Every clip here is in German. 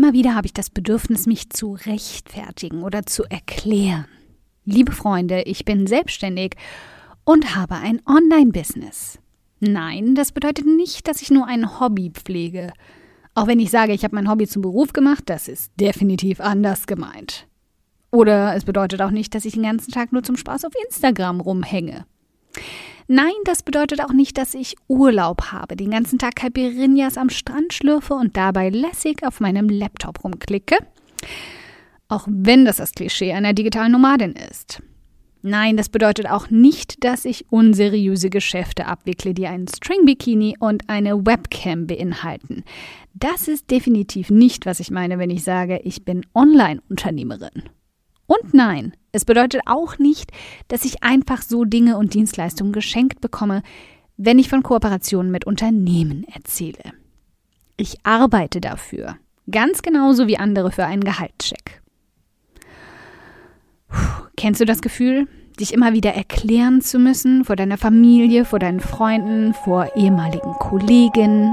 Immer wieder habe ich das Bedürfnis, mich zu rechtfertigen oder zu erklären. Liebe Freunde, ich bin selbstständig und habe ein Online-Business. Nein, das bedeutet nicht, dass ich nur ein Hobby pflege. Auch wenn ich sage, ich habe mein Hobby zum Beruf gemacht, das ist definitiv anders gemeint. Oder es bedeutet auch nicht, dass ich den ganzen Tag nur zum Spaß auf Instagram rumhänge. Nein, das bedeutet auch nicht, dass ich Urlaub habe, den ganzen Tag Caipirinhas am Strand schlürfe und dabei lässig auf meinem Laptop rumklicke. Auch wenn das das Klischee einer digitalen Nomadin ist. Nein, das bedeutet auch nicht, dass ich unseriöse Geschäfte abwickle, die einen String-Bikini und eine Webcam beinhalten. Das ist definitiv nicht, was ich meine, wenn ich sage, ich bin Online-Unternehmerin. Und nein, es bedeutet auch nicht, dass ich einfach so Dinge und Dienstleistungen geschenkt bekomme, wenn ich von Kooperationen mit Unternehmen erzähle. Ich arbeite dafür, ganz genauso wie andere für einen Gehaltscheck. Puh, kennst du das Gefühl, dich immer wieder erklären zu müssen vor deiner Familie, vor deinen Freunden, vor ehemaligen Kollegen?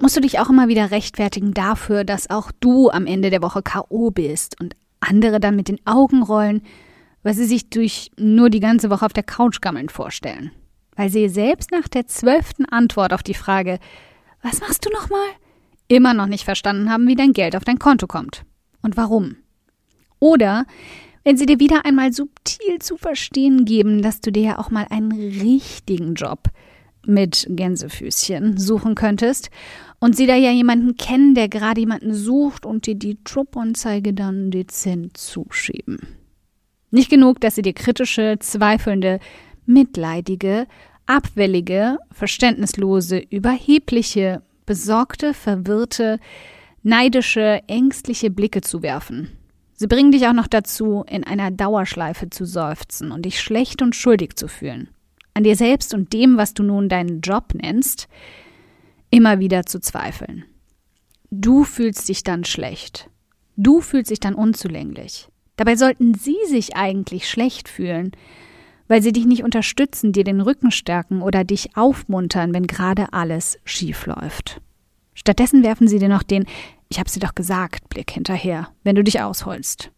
Musst du dich auch immer wieder rechtfertigen dafür, dass auch du am Ende der Woche K.O. bist und andere dann mit den Augen rollen, weil sie sich durch nur die ganze Woche auf der Couch gammeln vorstellen. Weil sie selbst nach der zwölften Antwort auf die Frage, was machst du nochmal? immer noch nicht verstanden haben, wie dein Geld auf dein Konto kommt und warum. Oder wenn sie dir wieder einmal subtil zu verstehen geben, dass du dir ja auch mal einen richtigen Job mit Gänsefüßchen suchen könntest und sie da ja jemanden kennen, der gerade jemanden sucht und dir die Jobanzeige dann dezent zuschieben. Nicht genug, dass sie dir kritische, zweifelnde, mitleidige, abwellige, verständnislose, überhebliche, besorgte, verwirrte, neidische, ängstliche Blicke zuwerfen. Sie bringen dich auch noch dazu, in einer Dauerschleife zu seufzen und dich schlecht und schuldig zu fühlen. An dir selbst und dem, was du nun deinen Job nennst, immer wieder zu zweifeln. Du fühlst dich dann schlecht. Du fühlst dich dann unzulänglich. Dabei sollten sie sich eigentlich schlecht fühlen, weil sie dich nicht unterstützen, dir den Rücken stärken oder dich aufmuntern, wenn gerade alles schief läuft. Stattdessen werfen sie dir noch den Ich hab's dir doch gesagt Blick hinterher, wenn du dich ausholst.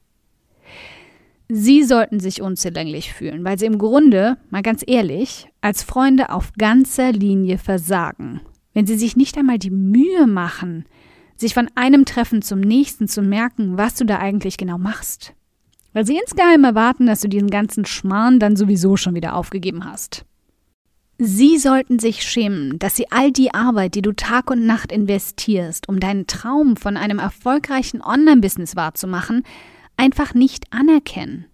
Sie sollten sich unzulänglich fühlen, weil sie im Grunde, mal ganz ehrlich, als Freunde auf ganzer Linie versagen wenn sie sich nicht einmal die Mühe machen, sich von einem Treffen zum nächsten zu merken, was du da eigentlich genau machst. Weil sie insgeheim erwarten, dass du diesen ganzen Schmarrn dann sowieso schon wieder aufgegeben hast. Sie sollten sich schämen, dass sie all die Arbeit, die du Tag und Nacht investierst, um deinen Traum von einem erfolgreichen Online-Business wahrzumachen, einfach nicht anerkennen.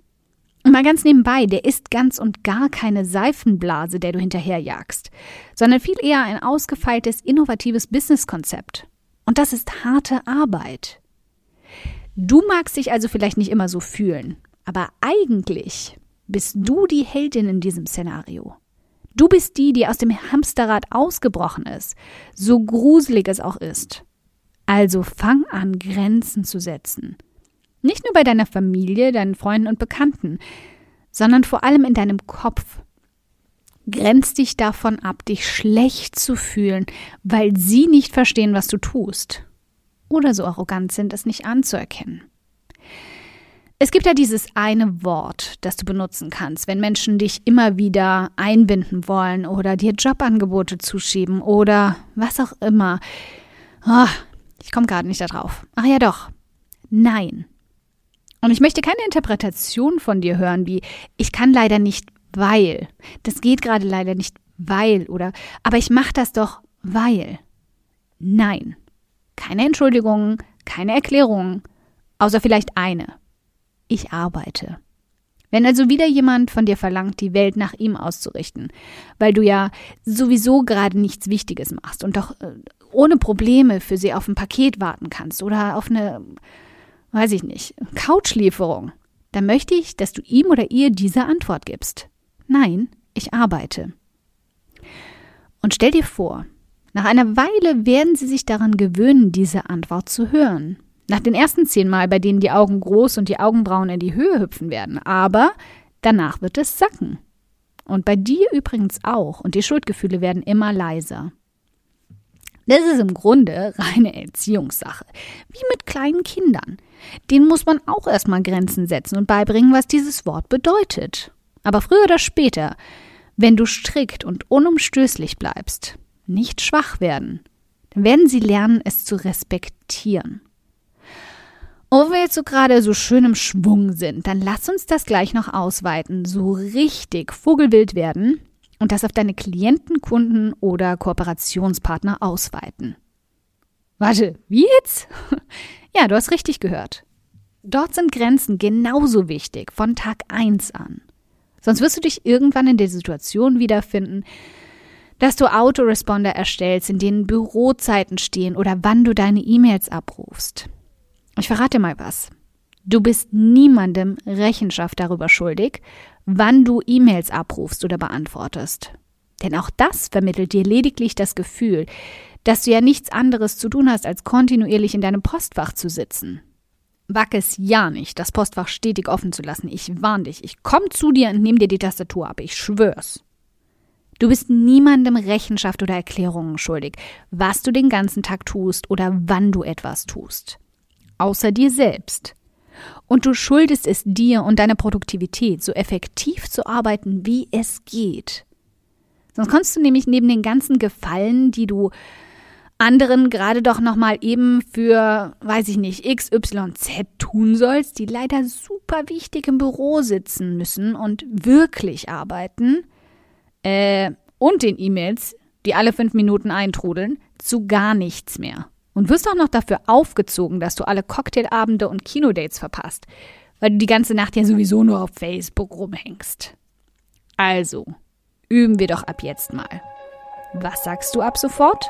Mal ganz nebenbei, der ist ganz und gar keine Seifenblase, der du hinterherjagst, sondern viel eher ein ausgefeiltes, innovatives Businesskonzept. Und das ist harte Arbeit. Du magst dich also vielleicht nicht immer so fühlen, aber eigentlich bist du die Heldin in diesem Szenario. Du bist die, die aus dem Hamsterrad ausgebrochen ist, so gruselig es auch ist. Also fang an, Grenzen zu setzen nicht nur bei deiner Familie, deinen Freunden und Bekannten, sondern vor allem in deinem Kopf. Grenz dich davon ab, dich schlecht zu fühlen, weil sie nicht verstehen, was du tust. Oder so arrogant sind, es nicht anzuerkennen. Es gibt ja dieses eine Wort, das du benutzen kannst, wenn Menschen dich immer wieder einbinden wollen oder dir Jobangebote zuschieben oder was auch immer. Oh, ich komme gerade nicht darauf. Ach ja doch. Nein. Und ich möchte keine Interpretation von dir hören, wie ich kann leider nicht, weil. Das geht gerade leider nicht, weil oder aber ich mache das doch, weil. Nein. Keine Entschuldigungen, keine Erklärungen, außer vielleicht eine. Ich arbeite. Wenn also wieder jemand von dir verlangt, die Welt nach ihm auszurichten, weil du ja sowieso gerade nichts Wichtiges machst und doch äh, ohne Probleme für sie auf ein Paket warten kannst oder auf eine, weiß ich nicht, Couchlieferung, dann möchte ich, dass du ihm oder ihr diese Antwort gibst. Nein, ich arbeite. Und stell dir vor, nach einer Weile werden sie sich daran gewöhnen, diese Antwort zu hören. Nach den ersten zehn Mal, bei denen die Augen groß und die Augenbrauen in die Höhe hüpfen werden. Aber danach wird es sacken. Und bei dir übrigens auch. Und die Schuldgefühle werden immer leiser. Das ist im Grunde reine Erziehungssache. Wie mit kleinen Kindern. Denen muss man auch erstmal Grenzen setzen und beibringen, was dieses Wort bedeutet. Aber früher oder später, wenn du strikt und unumstößlich bleibst, nicht schwach werden, dann werden sie lernen, es zu respektieren. Und wo wir jetzt so gerade so schön im Schwung sind, dann lass uns das gleich noch ausweiten, so richtig vogelwild werden und das auf deine Klienten, Kunden oder Kooperationspartner ausweiten. Warte, wie jetzt? ja, du hast richtig gehört. Dort sind Grenzen genauso wichtig von Tag 1 an. Sonst wirst du dich irgendwann in der Situation wiederfinden, dass du Autoresponder erstellst, in denen Bürozeiten stehen oder wann du deine E-Mails abrufst. Ich verrate mal was. Du bist niemandem Rechenschaft darüber schuldig, wann du E-Mails abrufst oder beantwortest. Denn auch das vermittelt dir lediglich das Gefühl, dass du ja nichts anderes zu tun hast, als kontinuierlich in deinem Postfach zu sitzen. Wag es ja nicht, das Postfach stetig offen zu lassen. Ich warn dich. Ich komm zu dir und nehm dir die Tastatur ab. Ich schwör's. Du bist niemandem Rechenschaft oder Erklärungen schuldig, was du den ganzen Tag tust oder wann du etwas tust. Außer dir selbst. Und du schuldest es dir und deiner Produktivität, so effektiv zu arbeiten, wie es geht. Sonst kannst du nämlich neben den ganzen Gefallen, die du anderen gerade doch nochmal eben für, weiß ich nicht, XYZ tun sollst, die leider super wichtig im Büro sitzen müssen und wirklich arbeiten, äh, und den E-Mails, die alle fünf Minuten eintrudeln, zu gar nichts mehr. Und wirst auch noch dafür aufgezogen, dass du alle Cocktailabende und Kinodates verpasst, weil du die ganze Nacht ja sowieso nur auf Facebook rumhängst. Also, üben wir doch ab jetzt mal. Was sagst du ab sofort?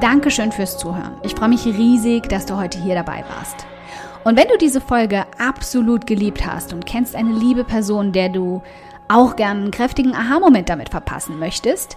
Dankeschön fürs Zuhören. Ich freue mich riesig, dass du heute hier dabei warst. Und wenn du diese Folge absolut geliebt hast und kennst eine liebe Person, der du auch gern einen kräftigen Aha-Moment damit verpassen möchtest,